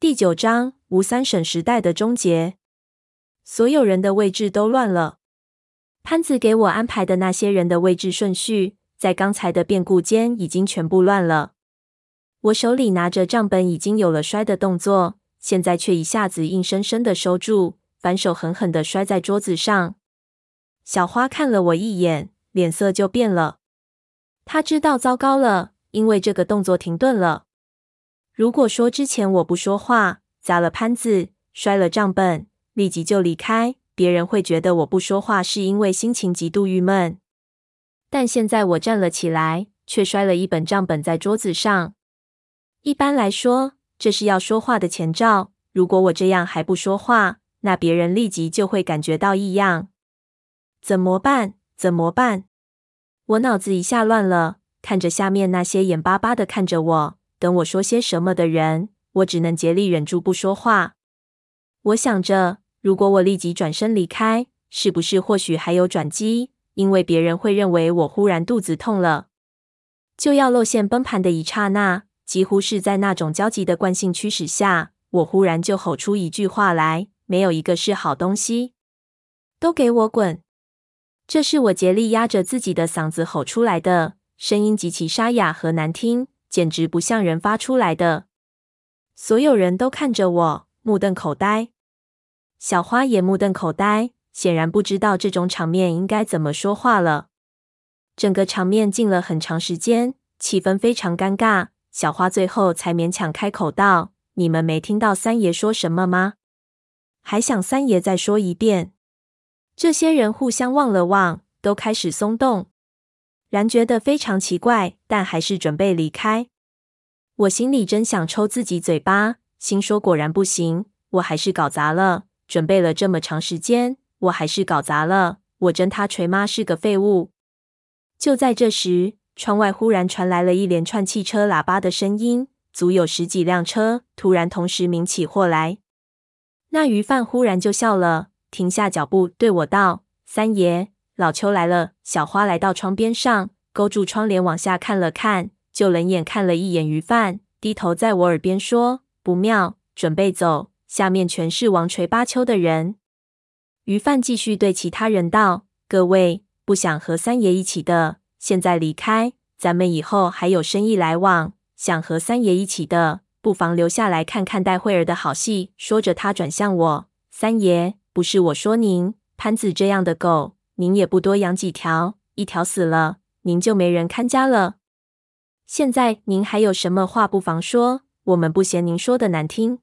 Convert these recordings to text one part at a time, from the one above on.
第九章，吴三省时代的终结。所有人的位置都乱了。潘子给我安排的那些人的位置顺序，在刚才的变故间已经全部乱了。我手里拿着账本，已经有了摔的动作，现在却一下子硬生生的收住，反手狠狠的摔在桌子上。小花看了我一眼，脸色就变了。她知道糟糕了，因为这个动作停顿了。如果说之前我不说话，砸了盘子，摔了账本，立即就离开，别人会觉得我不说话是因为心情极度郁闷。但现在我站了起来，却摔了一本账本在桌子上。一般来说，这是要说话的前兆。如果我这样还不说话，那别人立即就会感觉到异样。怎么办？怎么办？我脑子一下乱了，看着下面那些眼巴巴的看着我。等我说些什么的人，我只能竭力忍住不说话。我想着，如果我立即转身离开，是不是或许还有转机？因为别人会认为我忽然肚子痛了，就要露馅崩盘的一刹那，几乎是在那种焦急的惯性驱使下，我忽然就吼出一句话来：没有一个是好东西，都给我滚！这是我竭力压着自己的嗓子吼出来的，声音极其沙哑和难听。简直不像人发出来的。所有人都看着我，目瞪口呆。小花也目瞪口呆，显然不知道这种场面应该怎么说话了。整个场面静了很长时间，气氛非常尴尬。小花最后才勉强开口道：“你们没听到三爷说什么吗？还想三爷再说一遍？”这些人互相望了望，都开始松动。然觉得非常奇怪，但还是准备离开。我心里真想抽自己嘴巴，心说果然不行，我还是搞砸了。准备了这么长时间，我还是搞砸了。我真他锤妈是个废物。就在这时，窗外忽然传来了一连串汽车喇叭的声音，足有十几辆车突然同时鸣起祸来。那鱼贩忽然就笑了，停下脚步对我道：“三爷。”老邱来了。小花来到窗边上，勾住窗帘往下看了看，就冷眼看了一眼鱼贩，低头在我耳边说：“不妙，准备走。”下面全是王锤八丘的人。鱼贩继续对其他人道：“各位，不想和三爷一起的，现在离开，咱们以后还有生意来往；想和三爷一起的，不妨留下来看看待会儿的好戏。”说着，他转向我：“三爷，不是我说您，潘子这样的狗。”您也不多养几条，一条死了，您就没人看家了。现在您还有什么话，不妨说，我们不嫌您说的难听。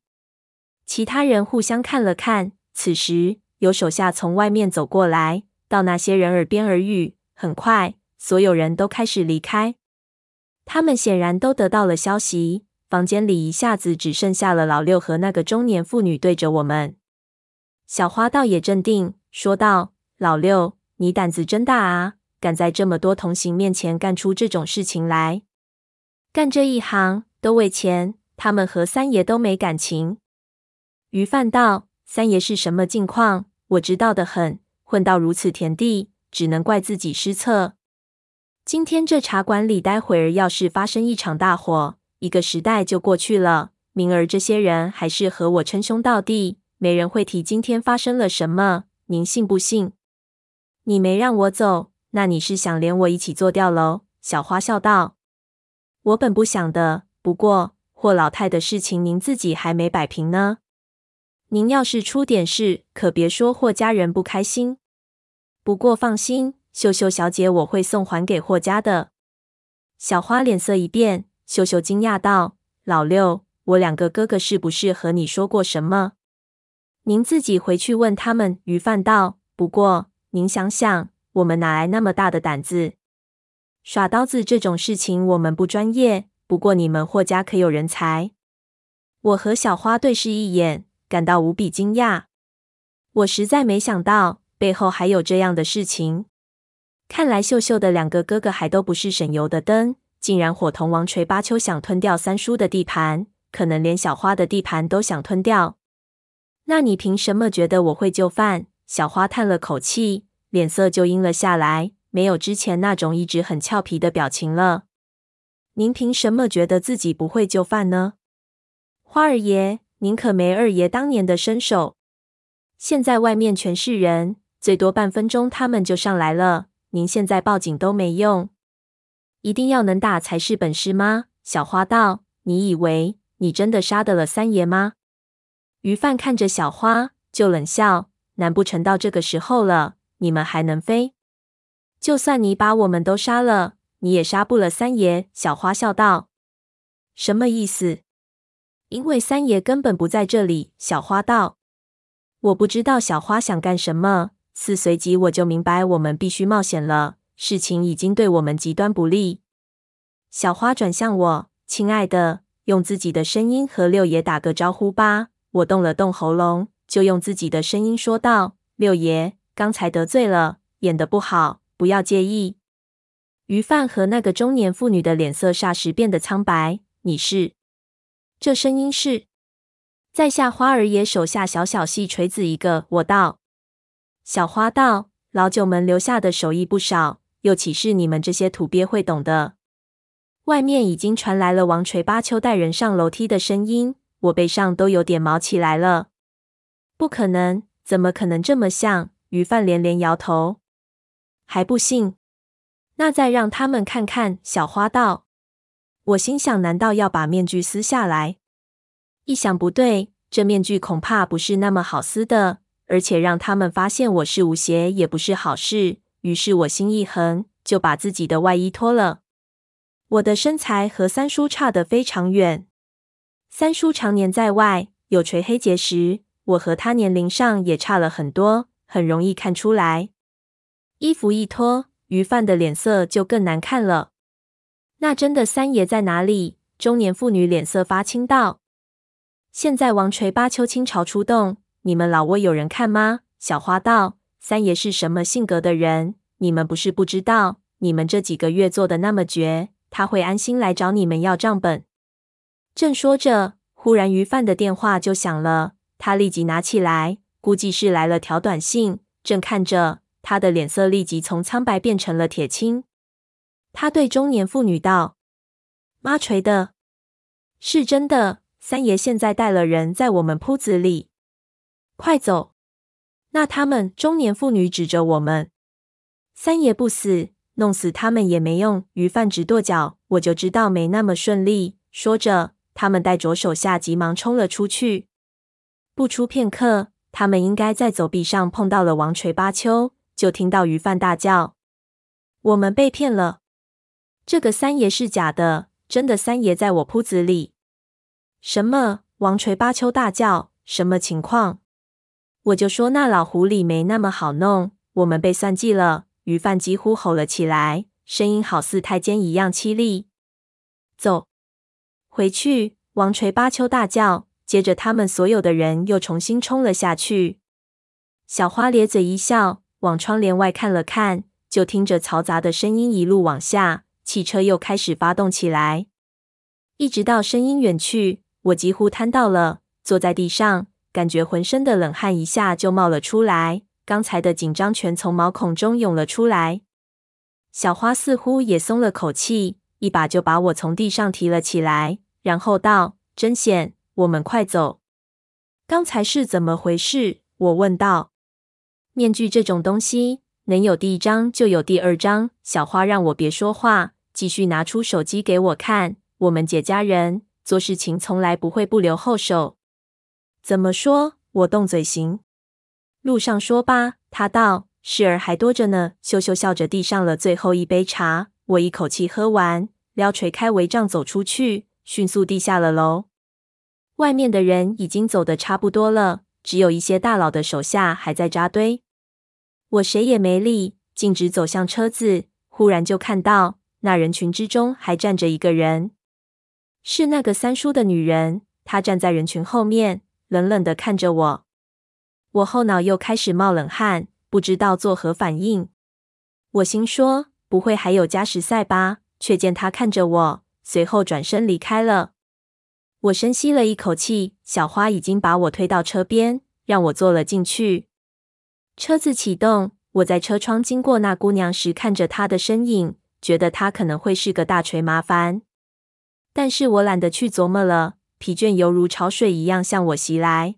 其他人互相看了看，此时有手下从外面走过来，到那些人耳边耳语。很快，所有人都开始离开。他们显然都得到了消息，房间里一下子只剩下了老六和那个中年妇女对着我们。小花倒也镇定，说道：“老六。”你胆子真大啊！敢在这么多同行面前干出这种事情来。干这一行都为钱，他们和三爷都没感情。鱼贩道：“三爷是什么境况？我知道的很。混到如此田地，只能怪自己失策。今天这茶馆里，待会儿要是发生一场大火，一个时代就过去了。明儿这些人还是和我称兄道弟，没人会提今天发生了什么。您信不信？”你没让我走，那你是想连我一起做掉喽？小花笑道：“我本不想的，不过霍老太的事情您自己还没摆平呢。您要是出点事，可别说霍家人不开心。不过放心，秀秀小姐我会送还给霍家的。”小花脸色一变，秀秀惊讶道：“老六，我两个哥哥是不是和你说过什么？您自己回去问他们。”鱼贩道：“不过。”您想想，我们哪来那么大的胆子？耍刀子这种事情，我们不专业。不过你们霍家可有人才？我和小花对视一眼，感到无比惊讶。我实在没想到背后还有这样的事情。看来秀秀的两个哥哥还都不是省油的灯，竟然伙同王锤八丘想吞掉三叔的地盘，可能连小花的地盘都想吞掉。那你凭什么觉得我会就范？小花叹了口气，脸色就阴了下来，没有之前那种一直很俏皮的表情了。您凭什么觉得自己不会就范呢？花儿爷，您可没二爷当年的身手。现在外面全是人，最多半分钟他们就上来了。您现在报警都没用，一定要能打才是本事吗？小花道：“你以为你真的杀得了三爷吗？”于范看着小花，就冷笑：“难不成到这个时候了，你们还能飞？就算你把我们都杀了，你也杀不了三爷。”小花笑道：“什么意思？”因为三爷根本不在这里。小花道：“我不知道小花想干什么。四随即我就明白，我们必须冒险了。事情已经对我们极端不利。”小花转向我：“亲爱的，用自己的声音和六爷打个招呼吧。”我动了动喉咙，就用自己的声音说道：“六爷，刚才得罪了，演的不好，不要介意。”于范和那个中年妇女的脸色霎时变得苍白。你是？这声音是在下花儿爷手下小小戏锤子一个。我道，小花道，老九门留下的手艺不少，又岂是你们这些土鳖会懂的？外面已经传来了王锤八丘带人上楼梯的声音，我背上都有点毛起来了。不可能，怎么可能这么像？于范连连摇头，还不信？那再让他们看看。小花道。我心想：难道要把面具撕下来？一想不对，这面具恐怕不是那么好撕的，而且让他们发现我是吴邪也不是好事。于是我心一横，就把自己的外衣脱了。我的身材和三叔差得非常远。三叔常年在外，有垂黑结石，我和他年龄上也差了很多，很容易看出来。衣服一脱，于范的脸色就更难看了。那真的三爷在哪里？中年妇女脸色发青道：“现在王锤巴丘倾巢出动，你们老窝有人看吗？”小花道：“三爷是什么性格的人？你们不是不知道。你们这几个月做的那么绝，他会安心来找你们要账本。”正说着，忽然于范的电话就响了，他立即拿起来，估计是来了条短信。正看着，他的脸色立即从苍白变成了铁青。他对中年妇女道：“妈锤的，是真的。三爷现在带了人在我们铺子里，快走！”那他们中年妇女指着我们：“三爷不死，弄死他们也没用。”于范直跺脚，我就知道没那么顺利。说着，他们带着手下急忙冲了出去。不出片刻，他们应该在走壁上碰到了王锤巴丘，就听到鱼贩大叫：“我们被骗了！”这个三爷是假的，真的三爷在我铺子里。什么？王锤巴丘大叫，什么情况？我就说那老狐狸没那么好弄，我们被算计了。鱼贩几乎吼了起来，声音好似太监一样凄厉。走，回去！王锤巴丘大叫，接着他们所有的人又重新冲了下去。小花咧嘴一笑，往窗帘外看了看，就听着嘈杂的声音一路往下。汽车又开始发动起来，一直到声音远去，我几乎瘫倒了，坐在地上，感觉浑身的冷汗一下就冒了出来，刚才的紧张全从毛孔中涌了出来。小花似乎也松了口气，一把就把我从地上提了起来，然后道：“真险，我们快走。”刚才是怎么回事？我问道。面具这种东西，能有第一张就有第二张。小花让我别说话。继续拿出手机给我看。我们姐家人做事情从来不会不留后手。怎么说？我动嘴型。路上说吧。他道：“事儿还多着呢。”羞羞笑着递上了最后一杯茶。我一口气喝完，撩垂开帷帐走出去，迅速地下了楼。外面的人已经走得差不多了，只有一些大佬的手下还在扎堆。我谁也没理，径直走向车子。忽然就看到。那人群之中还站着一个人，是那个三叔的女人。她站在人群后面，冷冷的看着我。我后脑又开始冒冷汗，不知道作何反应。我心说，不会还有加时赛吧？却见她看着我，随后转身离开了。我深吸了一口气，小花已经把我推到车边，让我坐了进去。车子启动，我在车窗经过那姑娘时，看着她的身影。觉得她可能会是个大锤麻烦，但是我懒得去琢磨了。疲倦犹如潮水一样向我袭来。